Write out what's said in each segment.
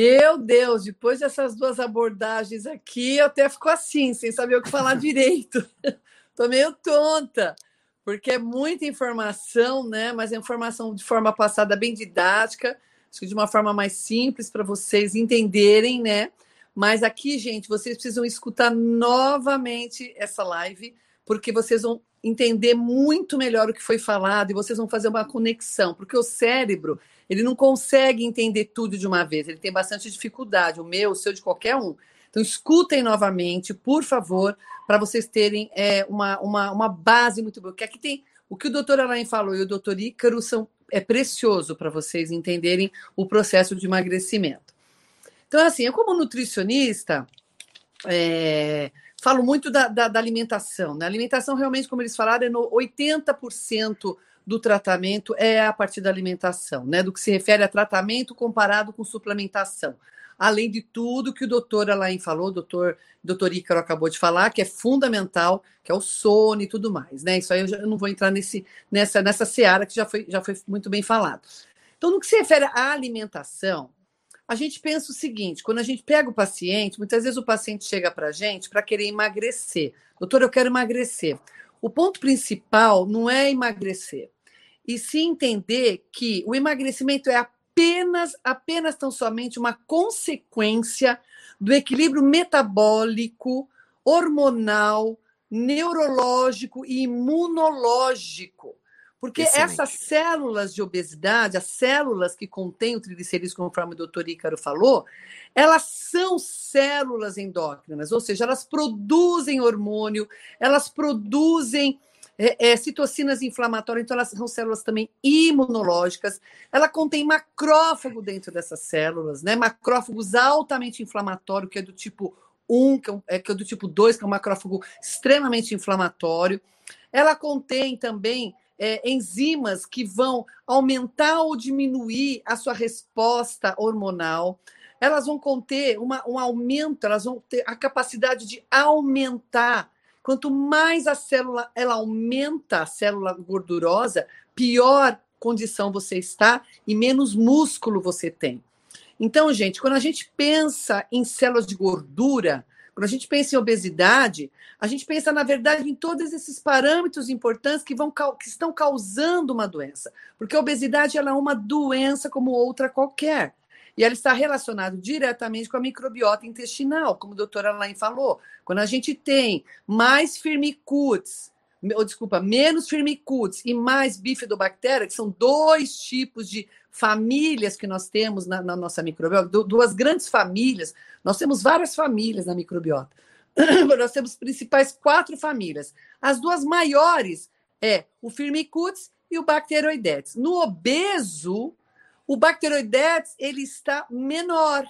Meu Deus, depois dessas duas abordagens aqui, eu até fico assim, sem saber o que falar direito. Estou meio tonta, porque é muita informação, né? Mas é informação de forma passada bem didática, acho que de uma forma mais simples para vocês entenderem, né? Mas aqui, gente, vocês precisam escutar novamente essa live, porque vocês vão entender muito melhor o que foi falado e vocês vão fazer uma conexão, porque o cérebro ele não consegue entender tudo de uma vez, ele tem bastante dificuldade, o meu, o seu, de qualquer um. Então, escutem novamente, por favor, para vocês terem é, uma, uma, uma base muito boa. Porque aqui tem o que o doutor Alain falou e o doutor Ícaro são, é precioso para vocês entenderem o processo de emagrecimento. Então, assim, eu como nutricionista, é, falo muito da, da, da alimentação. Né? A alimentação, realmente, como eles falaram, é no 80% do tratamento é a partir da alimentação, né? Do que se refere a tratamento comparado com suplementação. Além de tudo que o doutor Alain falou, doutor, doutor Ícaro acabou de falar, que é fundamental, que é o sono e tudo mais, né? Isso aí eu, já, eu não vou entrar nesse, nessa, nessa seara que já foi, já foi muito bem falado. Então, no que se refere à alimentação, a gente pensa o seguinte: quando a gente pega o paciente, muitas vezes o paciente chega para a gente para querer emagrecer. Doutor, eu quero emagrecer. O ponto principal não é emagrecer e se entender que o emagrecimento é apenas, apenas tão somente uma consequência do equilíbrio metabólico, hormonal, neurológico e imunológico. Porque Excelente. essas células de obesidade, as células que contêm o triglicerídeos, conforme o doutor Ícaro falou, elas são células endócrinas, ou seja, elas produzem hormônio, elas produzem é, é, citocinas inflamatórias, então elas são células também imunológicas. Ela contém macrófago dentro dessas células, né? Macrófagos altamente inflamatório, que é do tipo 1, que é, que é do tipo 2, que é um macrófago extremamente inflamatório. Ela contém também é, enzimas que vão aumentar ou diminuir a sua resposta hormonal. Elas vão conter uma, um aumento, elas vão ter a capacidade de aumentar Quanto mais a célula ela aumenta a célula gordurosa, pior condição você está e menos músculo você tem. Então, gente, quando a gente pensa em células de gordura, quando a gente pensa em obesidade, a gente pensa, na verdade, em todos esses parâmetros importantes que, vão, que estão causando uma doença. Porque a obesidade ela é uma doença como outra qualquer. E ela está relacionada diretamente com a microbiota intestinal, como a doutora Alain falou. Quando a gente tem mais firmicutes, ou desculpa, menos firmicutes e mais bifidobactéria, que são dois tipos de famílias que nós temos na, na nossa microbiota, duas grandes famílias, nós temos várias famílias na microbiota. nós temos principais quatro famílias. As duas maiores é o Firmicutes e o Bacteroidetes. No obeso, o Bacteroidetes ele está menor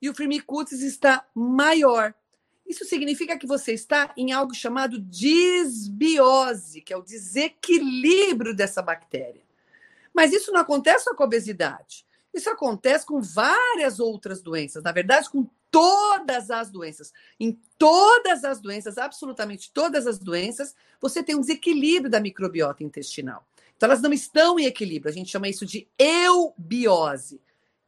e o Firmicutes está maior. Isso significa que você está em algo chamado disbiose, que é o desequilíbrio dessa bactéria. Mas isso não acontece só com a obesidade. Isso acontece com várias outras doenças, na verdade, com todas as doenças. Em todas as doenças, absolutamente todas as doenças, você tem um desequilíbrio da microbiota intestinal. Então, elas não estão em equilíbrio. A gente chama isso de eubiose,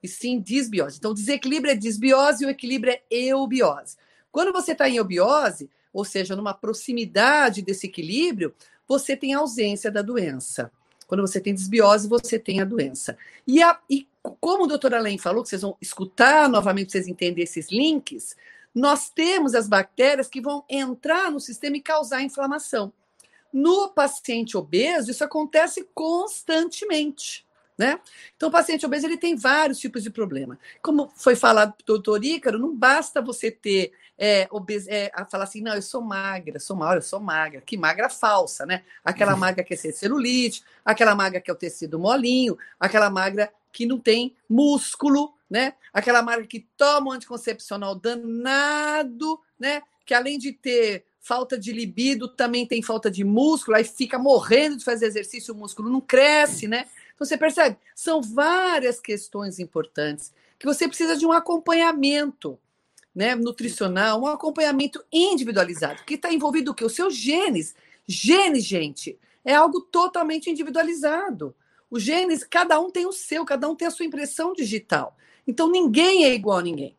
e sim disbiose. Então, desequilíbrio é disbiose e o equilíbrio é eubiose. Quando você está em eubiose, ou seja, numa proximidade desse equilíbrio, você tem ausência da doença. Quando você tem desbiose, você tem a doença. E, a, e como o doutor Alain falou, que vocês vão escutar novamente, vocês entenderem esses links, nós temos as bactérias que vão entrar no sistema e causar inflamação. No paciente obeso, isso acontece constantemente. Né? Então, o paciente obeso ele tem vários tipos de problema. Como foi falado pelo doutor Ícaro, não basta você ter é, obes... é, falar assim, não, eu sou magra, sou magra, eu sou magra. Que magra falsa, né? Aquela magra que é celulite, aquela magra que é o tecido molinho, aquela magra que não tem músculo, né? Aquela magra que toma um anticoncepcional danado, né? Que além de ter falta de libido, também tem falta de músculo, aí fica morrendo de fazer exercício, o músculo não cresce, né? Então você percebe, são várias questões importantes que você precisa de um acompanhamento né, nutricional, um acompanhamento individualizado, que está envolvido o quê? Os seus genes. Genes, gente, é algo totalmente individualizado. Os genes, cada um tem o seu, cada um tem a sua impressão digital. Então, ninguém é igual a ninguém.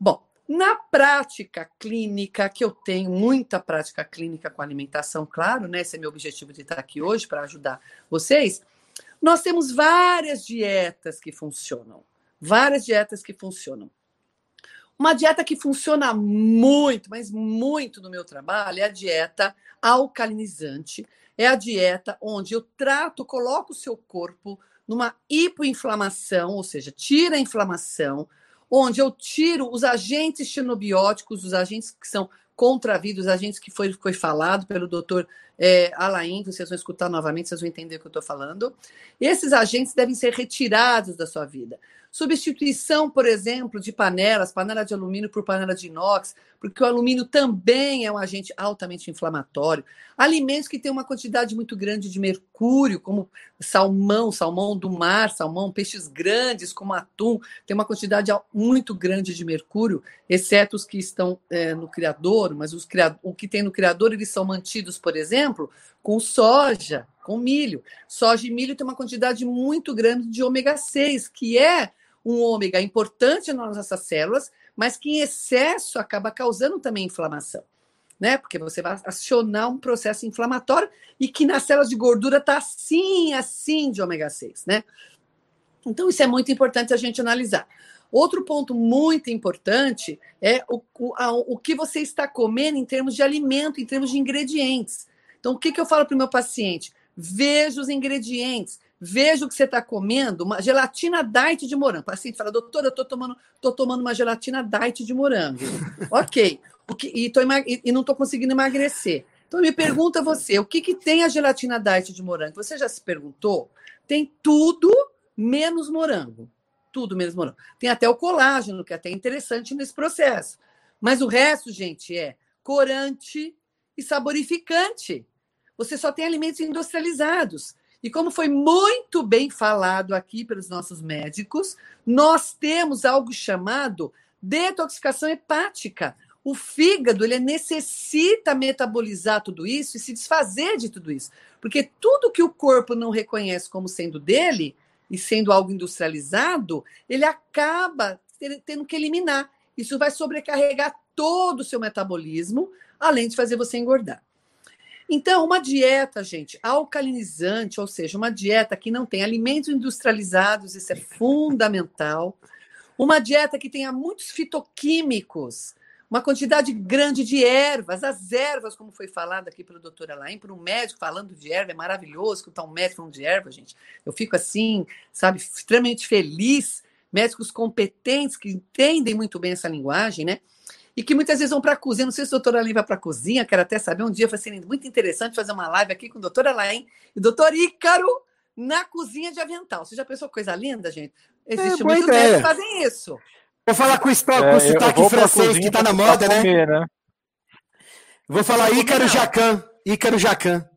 Bom, na prática clínica, que eu tenho muita prática clínica com alimentação, claro, né? Esse é meu objetivo de estar aqui hoje para ajudar vocês. Nós temos várias dietas que funcionam. Várias dietas que funcionam. Uma dieta que funciona muito, mas muito no meu trabalho é a dieta alcalinizante. É a dieta onde eu trato, coloco o seu corpo numa hipoinflamação, ou seja, tira a inflamação, onde eu tiro os agentes xenobióticos, os agentes que são contra a vida, os agentes que foi, foi falado pelo doutor é, Alain, vocês vão escutar novamente, vocês vão entender o que eu estou falando. Esses agentes devem ser retirados da sua vida. Substituição, por exemplo, de panelas, panela de alumínio por panela de inox, porque o alumínio também é um agente altamente inflamatório. Alimentos que têm uma quantidade muito grande de mercúrio, como salmão, salmão do mar, salmão, peixes grandes, como atum, tem uma quantidade muito grande de mercúrio, exceto os que estão é, no criador, mas os criador, o que tem no criador, eles são mantidos, por exemplo, com soja, com milho. Soja e milho tem uma quantidade muito grande de ômega 6, que é um ômega importante nas nossas células, mas que em excesso acaba causando também inflamação, né? Porque você vai acionar um processo inflamatório e que nas células de gordura está assim, assim de ômega 6, né? Então, isso é muito importante a gente analisar. Outro ponto muito importante é o, o, a, o que você está comendo em termos de alimento, em termos de ingredientes. Então, o que, que eu falo para o meu paciente? Veja os ingredientes, veja o que você está comendo, uma gelatina diet de morango. O paciente fala, doutora, eu estou tomando, tô tomando uma gelatina diet de morango. ok. Que, e, tô, e, não estou conseguindo emagrecer. Então, me pergunta você, o que, que tem a gelatina diet de morango? Você já se perguntou? Tem tudo menos morango. Tudo menos morango. Tem até o colágeno, que é até interessante nesse processo. Mas o resto, gente, é corante e saborificante. Você só tem alimentos industrializados. E como foi muito bem falado aqui pelos nossos médicos, nós temos algo chamado detoxificação hepática. O fígado ele necessita metabolizar tudo isso e se desfazer de tudo isso. Porque tudo que o corpo não reconhece como sendo dele e sendo algo industrializado, ele acaba tendo que eliminar. Isso vai sobrecarregar todo o seu metabolismo, além de fazer você engordar. Então, uma dieta, gente, alcalinizante, ou seja, uma dieta que não tem alimentos industrializados, isso é fundamental. Uma dieta que tenha muitos fitoquímicos, uma quantidade grande de ervas. As ervas, como foi falado aqui pelo doutor Alain, por um médico falando de erva, é maravilhoso escutar um médico falando de erva, gente. Eu fico assim, sabe, extremamente feliz. Médicos competentes que entendem muito bem essa linguagem, né? E que muitas vezes vão para a cozinha. Não sei se a doutora Alain vai para a cozinha, quero até saber. Um dia vai ser muito interessante fazer uma live aqui com a doutora Alain e o doutor Ícaro na cozinha de avental. Você já pensou coisa linda, gente? Existe é, muitos que fazem isso. Vou falar com o, estoque, é, o sotaque francês que está na moda, né? Comer, né? Vou falar Ícaro Jacan. Ícaro Jacan.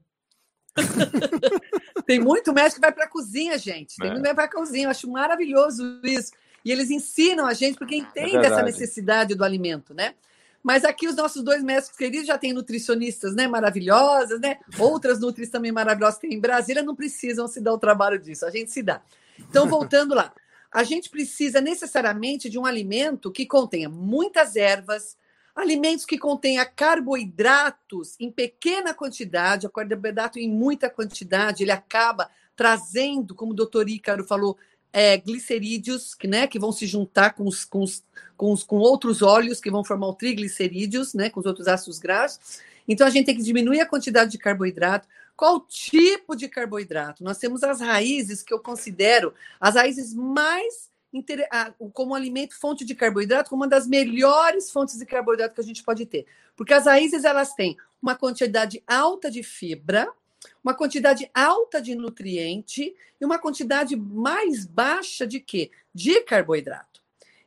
Tem muito médico que vai para a cozinha, gente. Tem é. muito que vai para a cozinha. Eu acho maravilhoso isso. E eles ensinam a gente porque entendem é essa necessidade do alimento, né? Mas aqui os nossos dois mestres queridos já têm nutricionistas, né, maravilhosas, né? Outras nutris também maravilhosas que tem em Brasília não precisam se dar o trabalho disso, a gente se dá. Então, voltando lá, a gente precisa necessariamente de um alimento que contenha muitas ervas, alimentos que contenha carboidratos em pequena quantidade, o carboidrato em muita quantidade, ele acaba trazendo, como o doutor Ícaro falou, é, glicerídeos que, né, que vão se juntar com, os, com, os, com, os, com outros óleos que vão formar o triglicerídeos, né, com os outros ácidos graxos. Então a gente tem que diminuir a quantidade de carboidrato. Qual tipo de carboidrato? Nós temos as raízes que eu considero as raízes mais como alimento fonte de carboidrato, como uma das melhores fontes de carboidrato que a gente pode ter. Porque as raízes elas têm uma quantidade alta de fibra, uma quantidade alta de nutriente e uma quantidade mais baixa de quê? De carboidrato.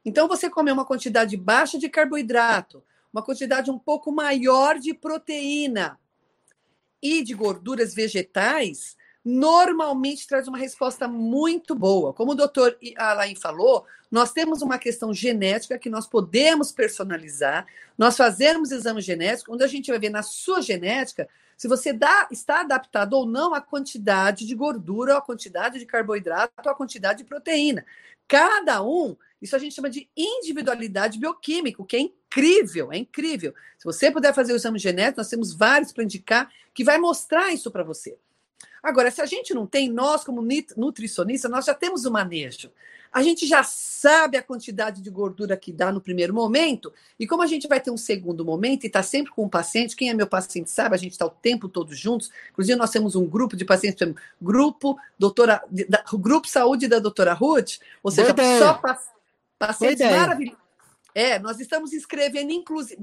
Então, você comer uma quantidade baixa de carboidrato, uma quantidade um pouco maior de proteína e de gorduras vegetais, normalmente traz uma resposta muito boa. Como o doutor Alain falou, nós temos uma questão genética que nós podemos personalizar, nós fazemos exame genético, onde a gente vai ver na sua genética se você dá, está adaptado ou não à quantidade de gordura, à quantidade de carboidrato, à quantidade de proteína. Cada um, isso a gente chama de individualidade bioquímica, que é incrível, é incrível. Se você puder fazer o exame genético, nós temos vários para indicar que vai mostrar isso para você. Agora, se a gente não tem, nós, como nutricionista, nós já temos o manejo. A gente já sabe a quantidade de gordura que dá no primeiro momento, e como a gente vai ter um segundo momento e está sempre com o paciente, quem é meu paciente sabe, a gente está o tempo todo juntos. Inclusive, nós temos um grupo de pacientes, grupo, doutora, da, grupo Saúde da doutora Ruth, ou seja, só pacientes maravilhosos. É, nós estamos escrevendo, inclusive,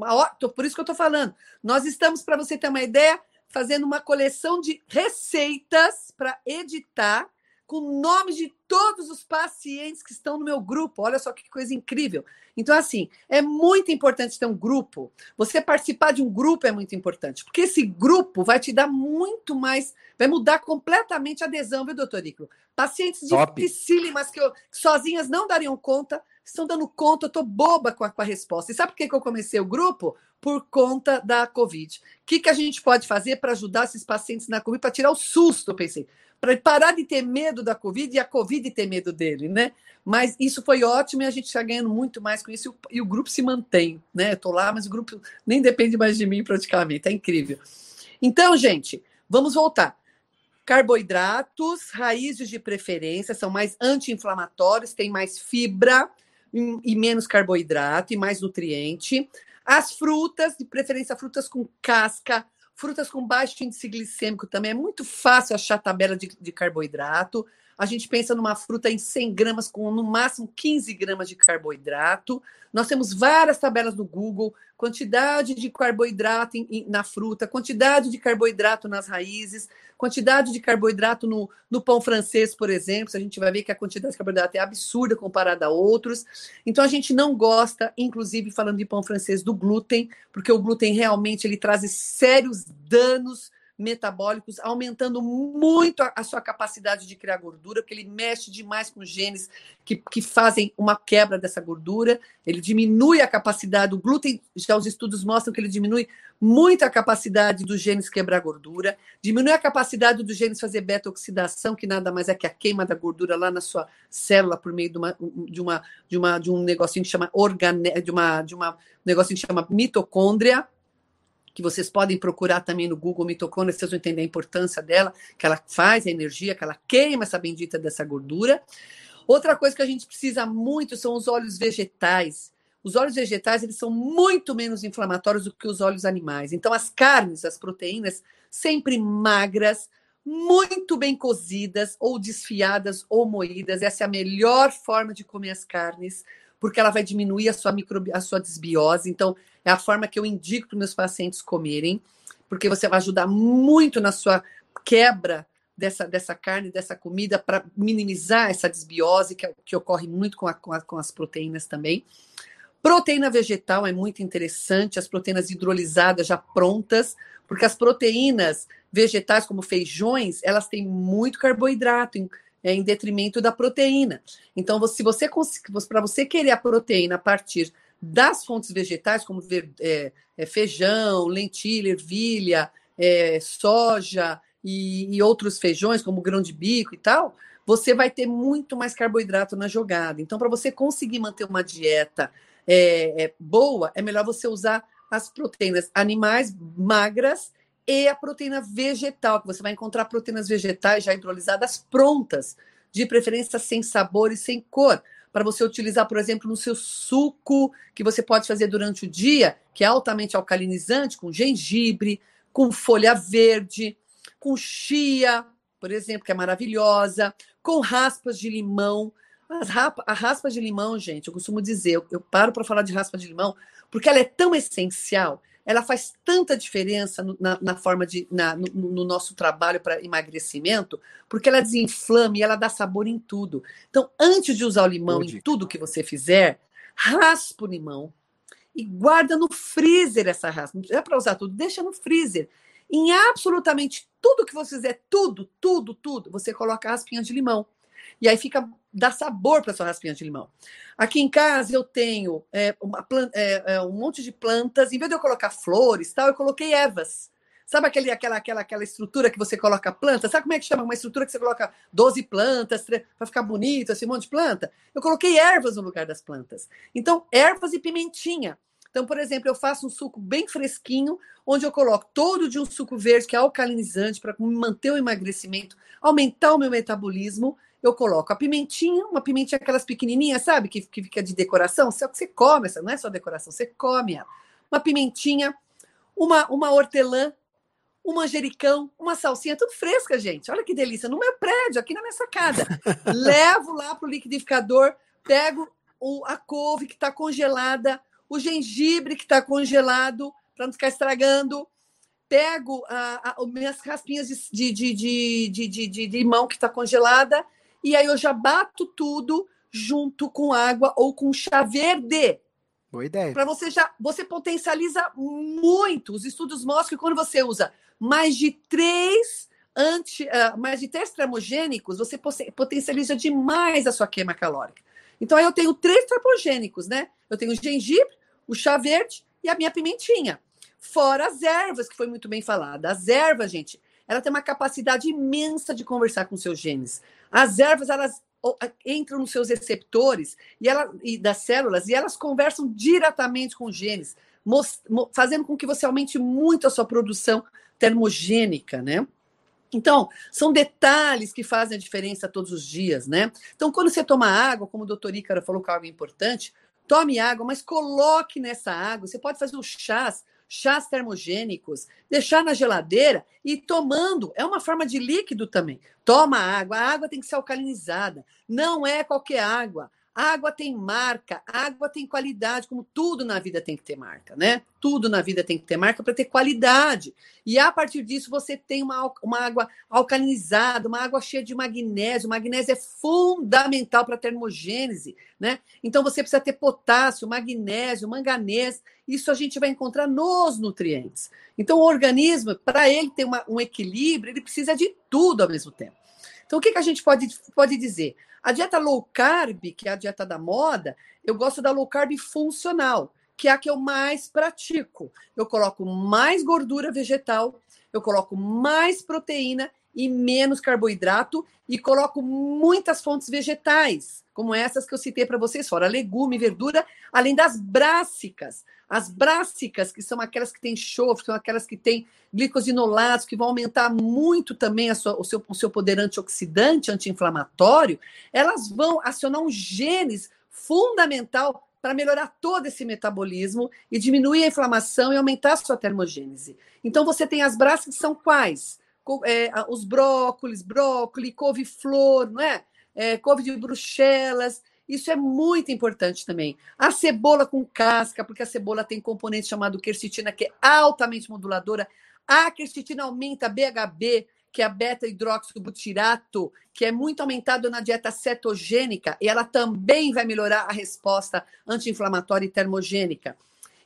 por isso que eu estou falando, nós estamos, para você ter uma ideia, fazendo uma coleção de receitas para editar com nomes de todos os pacientes que estão no meu grupo. Olha só que coisa incrível. Então, assim, é muito importante ter um grupo. Você participar de um grupo é muito importante, porque esse grupo vai te dar muito mais, vai mudar completamente a adesão, viu, doutor Icaro? Pacientes Top. dificílimas que, eu, que sozinhas não dariam conta, estão dando conta, eu estou boba com a, com a, resposta. E sabe por que, que eu comecei o grupo? Por conta da Covid. O que, que a gente pode fazer para ajudar esses pacientes na Covid, para tirar o susto, eu pensei para ele parar de ter medo da Covid e a Covid ter medo dele, né? Mas isso foi ótimo e a gente está ganhando muito mais com isso e o, grupo se mantém, né? Estou lá, mas o grupo nem depende mais de mim praticamente, é incrível. Então, gente, vamos voltar. Carboidratos, raízes de preferência, são mais anti-inflamatórios, tem mais fibra e menos carboidrato e mais nutriente. As frutas, de preferência frutas com casca, Frutas com baixo índice glicêmico também é muito fácil achar tabela de, de carboidrato. A gente pensa numa fruta em 100 gramas, com no máximo 15 gramas de carboidrato. Nós temos várias tabelas no Google, quantidade de carboidrato em, em, na fruta, quantidade de carboidrato nas raízes, quantidade de carboidrato no, no pão francês, por exemplo. A gente vai ver que a quantidade de carboidrato é absurda comparada a outros. Então a gente não gosta, inclusive falando de pão francês, do glúten, porque o glúten realmente ele traz sérios danos metabólicos, aumentando muito a, a, sua capacidade de criar gordura, porque ele mexe demais com genes que, que fazem uma quebra dessa gordura, ele diminui a capacidade, o glúten, já os estudos mostram que ele diminui muito a capacidade dos genes quebrar gordura, diminui a capacidade dos genes fazer beta-oxidação, que nada mais é que a queima da gordura lá na sua célula por meio de uma, de uma, de uma de um negocinho que chama organe, de uma de uma um negocinho que chama mitocôndria, que vocês podem procurar também no Google mitocôndria, vocês vão entender a importância dela, que ela faz a energia, que ela queima essa bendita dessa gordura. Outra coisa que a gente precisa muito são os óleos vegetais. Os óleos vegetais eles são muito menos inflamatórios do que os óleos animais. Então, as carnes, as proteínas, sempre magras, muito bem cozidas, ou desfiadas, ou moídas. Essa é a melhor forma de comer as carnes porque ela vai diminuir a sua, microbi a sua desbiose. Então, é a forma que eu indico para meus pacientes comerem, porque você vai ajudar muito na sua quebra dessa, dessa carne, dessa comida, para minimizar essa desbiose que, que ocorre muito com, a, com, a, com as proteínas também. Proteína vegetal é muito interessante, as proteínas hidrolisadas já prontas, porque as proteínas vegetais, como feijões, elas têm muito carboidrato, é, em detrimento da proteína. Então, se você para você querer a proteína a partir das fontes vegetais, como é, é, feijão, lentilha, ervilha, é, soja e, e, outros feijões, como grão de bico e tal, você vai ter muito mais carboidrato na jogada. Então, para você conseguir manter uma dieta é, é, boa, é melhor você usar as proteínas animais magras e a proteína vegetal, que você vai encontrar proteínas vegetais já hidrolisadas prontas, de preferência sem sabor e sem cor, para você utilizar, por exemplo, no seu suco que você pode fazer durante o dia, que é altamente alcalinizante, com gengibre, com folha verde, com chia, por exemplo, que é maravilhosa, com raspas de limão. As rapa, a raspa de limão, gente, eu costumo dizer, eu, eu paro para falar de raspa de limão, porque ela é tão essencial ela faz tanta diferença no, na, na, forma de na, no, no nosso trabalho para emagrecimento, porque ela desinflama e ela dá sabor em tudo. Então, antes de usar o limão em tudo que você fizer, raspa o limão e guarda no freezer essa raspa. Não é para usar tudo, deixa no freezer. Em absolutamente tudo que você fizer, tudo, tudo, tudo, você coloca raspinha de limão. E aí fica dá sabor para sua raspinha de limão. Aqui em casa eu tenho é, uma, é, é, um monte de plantas. Em vez de eu colocar flores, tal, eu coloquei ervas. Sabe aquele, aquela, aquela, aquela estrutura que você coloca planta? Sabe como é que chama? Uma estrutura que você coloca 12 plantas para ficar bonito, esse monte de planta? Eu coloquei ervas no lugar das plantas. Então, ervas e pimentinha. Então, por exemplo, eu faço um suco bem fresquinho, onde eu coloco todo de um suco verde, que é alcalinizante, para manter o emagrecimento, aumentar o meu metabolismo. Eu coloco a pimentinha, uma pimentinha aquelas pequenininhas, sabe? Que, que fica de decoração. Só que você come, essa não é só decoração, você come ela. Uma pimentinha, uma, uma hortelã, um manjericão, uma salsinha, tudo fresca, gente. Olha que delícia. No meu prédio, aqui na minha sacada. Levo lá para o liquidificador, pego o, a couve que está congelada, o gengibre que está congelado, para não ficar estragando. Pego a, a, minhas raspinhas de, de, de, de, de, de limão que está congelada, e aí eu já bato tudo junto com água ou com chá verde. Boa ideia. Para você já, você potencializa muito. Os estudos mostram que quando você usa mais de três anti, uh, mais de três termogênicos, você potencializa demais a sua queima calórica. Então, aí eu tenho três termogênicos, né? Eu tenho o gengibre, o chá verde e a minha pimentinha. Fora as ervas, que foi muito bem falada. As ervas, gente, ela tem uma capacidade imensa de conversar com seus genes. As ervas, elas entram nos seus receptores e, ela, e das células e elas conversam diretamente com os genes, fazendo com que você aumente muito a sua produção termogênica, né? Então, são detalhes que fazem a diferença todos os dias, né? Então, quando você toma água, como o doutor Ícaro falou que é algo importante, tome água, mas coloque nessa água. Você pode fazer os chás, chás termogênicos, deixar na geladeira e tomando. É uma forma de líquido também. Toma água, a água tem que ser alcalinizada. Não é qualquer água. Água tem marca, água tem qualidade, como tudo na vida tem que ter marca, né? Tudo na vida tem que ter marca para ter qualidade. E a partir disso você tem uma, uma água alcalinizada, uma água cheia de magnésio. O magnésio é fundamental para a termogênese, né? Então você precisa ter potássio, magnésio, manganês. Isso a gente vai encontrar nos nutrientes. Então o organismo, para ele ter uma, um equilíbrio, ele precisa de tudo ao mesmo tempo. Então o que, que a gente pode, pode dizer? A dieta low carb, que é a dieta da moda, eu gosto da low carb funcional, que é a que eu mais pratico. Eu coloco mais gordura vegetal, eu coloco mais proteína e menos carboidrato e coloco muitas fontes vegetais, como essas que eu citei para vocês, fora legume, verdura, além das brássicas. As brássicas, que são aquelas que têm enxofre, são aquelas que têm glicosinolados, que vão aumentar muito também sua, o, seu, o seu poder antioxidante, anti-inflamatório, elas vão acionar um genes fundamental para melhorar todo esse metabolismo e diminuir a inflamação e aumentar a sua termogênese. Então, você tem as brássicas, que são quais? É, os brócolis, brócolis, couve-flor, não é? É? Couve de bruxelas, isso é muito importante também. A cebola com casca, porque a cebola tem componente chamado quercetina, que é altamente moduladora. A quercetina aumenta BHB, que é a beta-hidroxibutirato, que é muito aumentado na dieta cetogênica, e ela também vai melhorar a resposta anti-inflamatória e termogênica.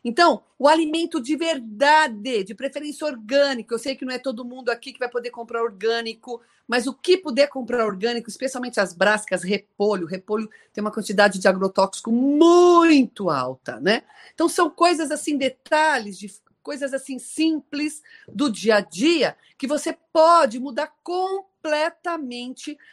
Então, o alimento de verdade, de preferência orgânico. Eu sei que não é todo mundo aqui que vai poder comprar orgânico, mas o que puder comprar orgânico, especialmente as brascas, repolho, repolho tem uma quantidade de agrotóxico muito alta, né? Então são coisas assim, detalhes de coisas assim simples do dia a dia que você pode mudar completamente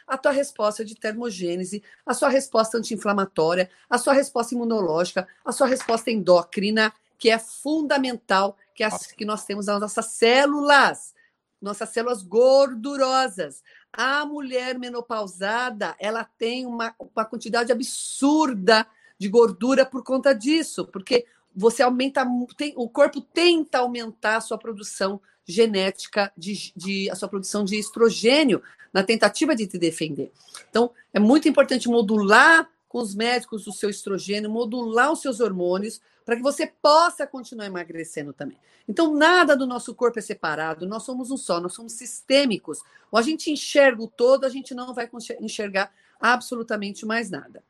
a tua resposta de termogênese, a sua resposta anti-inflamatória, a sua resposta imunológica, a sua resposta endócrina, que é fundamental que, as, que nós temos nas nossas células nossas células gordurosas. A mulher menopausada, ela tem uma, uma quantidade absurda de gordura por conta disso, porque você aumenta, tem, o corpo tenta aumentar a sua produção genética, de, de, a sua produção de estrogênio, na tentativa de te defender. Então, é muito importante modular com os médicos o seu estrogênio, modular os seus hormônios, para que você possa continuar emagrecendo também. Então, nada do nosso corpo é separado, nós somos um só, nós somos sistêmicos. Ou a gente enxerga o todo, a gente não vai enxergar absolutamente mais nada.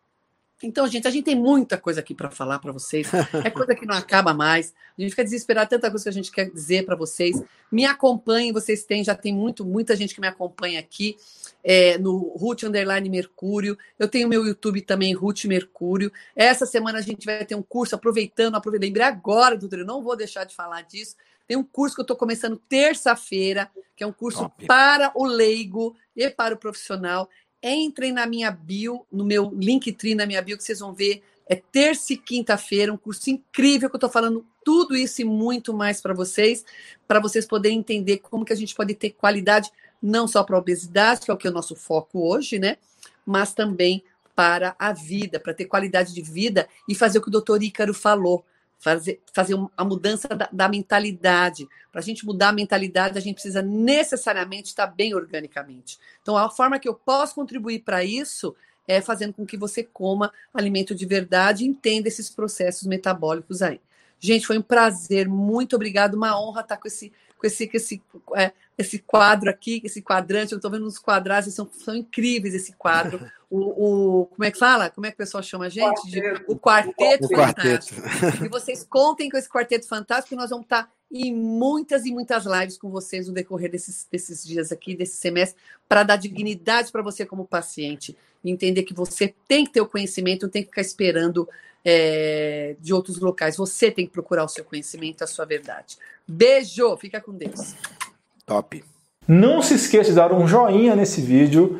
Então, gente, a gente tem muita coisa aqui para falar para vocês. É coisa que não acaba mais. A gente fica desesperado, tanta coisa que a gente quer dizer para vocês. Me acompanhem, vocês têm, já tem muito, muita gente que me acompanha aqui é, no Ruth Underline Mercúrio. Eu tenho meu YouTube também, Ruth Mercúrio. Essa semana a gente vai ter um curso, aproveitando, aproveitando, lembrei agora, eu não vou deixar de falar disso. Tem um curso que eu estou começando terça-feira, que é um curso Top. para o leigo e para o profissional. Entrem na minha bio, no meu Linktree, na minha bio, que vocês vão ver. É terça e quinta-feira, um curso incrível que eu estou falando tudo isso e muito mais para vocês, para vocês poderem entender como que a gente pode ter qualidade não só para a obesidade, que é o que é o nosso foco hoje, né? Mas também para a vida, para ter qualidade de vida e fazer o que o doutor Ícaro falou, fazer, fazer a mudança da, da mentalidade. Para a gente mudar a mentalidade, a gente precisa necessariamente estar bem organicamente. Então, a forma que eu posso contribuir para isso é fazendo com que você coma alimento de verdade e entenda esses processos metabólicos aí. Gente, foi um prazer, muito obrigado, uma honra estar com esse, com esse, com esse é, esse quadro aqui, esse quadrante, eu estou vendo uns quadrados, são, são incríveis esse quadro. O, o, como é que fala? Como é que o pessoal chama a gente? De, o Quarteto o Fantástico. Quarteto. E vocês contem com esse Quarteto Fantástico, que nós vamos estar em muitas e muitas lives com vocês no decorrer desses, desses dias aqui, desse semestre, para dar dignidade para você como paciente. Entender que você tem que ter o conhecimento, não tem que ficar esperando é, de outros locais. Você tem que procurar o seu conhecimento, a sua verdade. Beijo, fica com Deus. Top. Não se esqueça de dar um joinha nesse vídeo,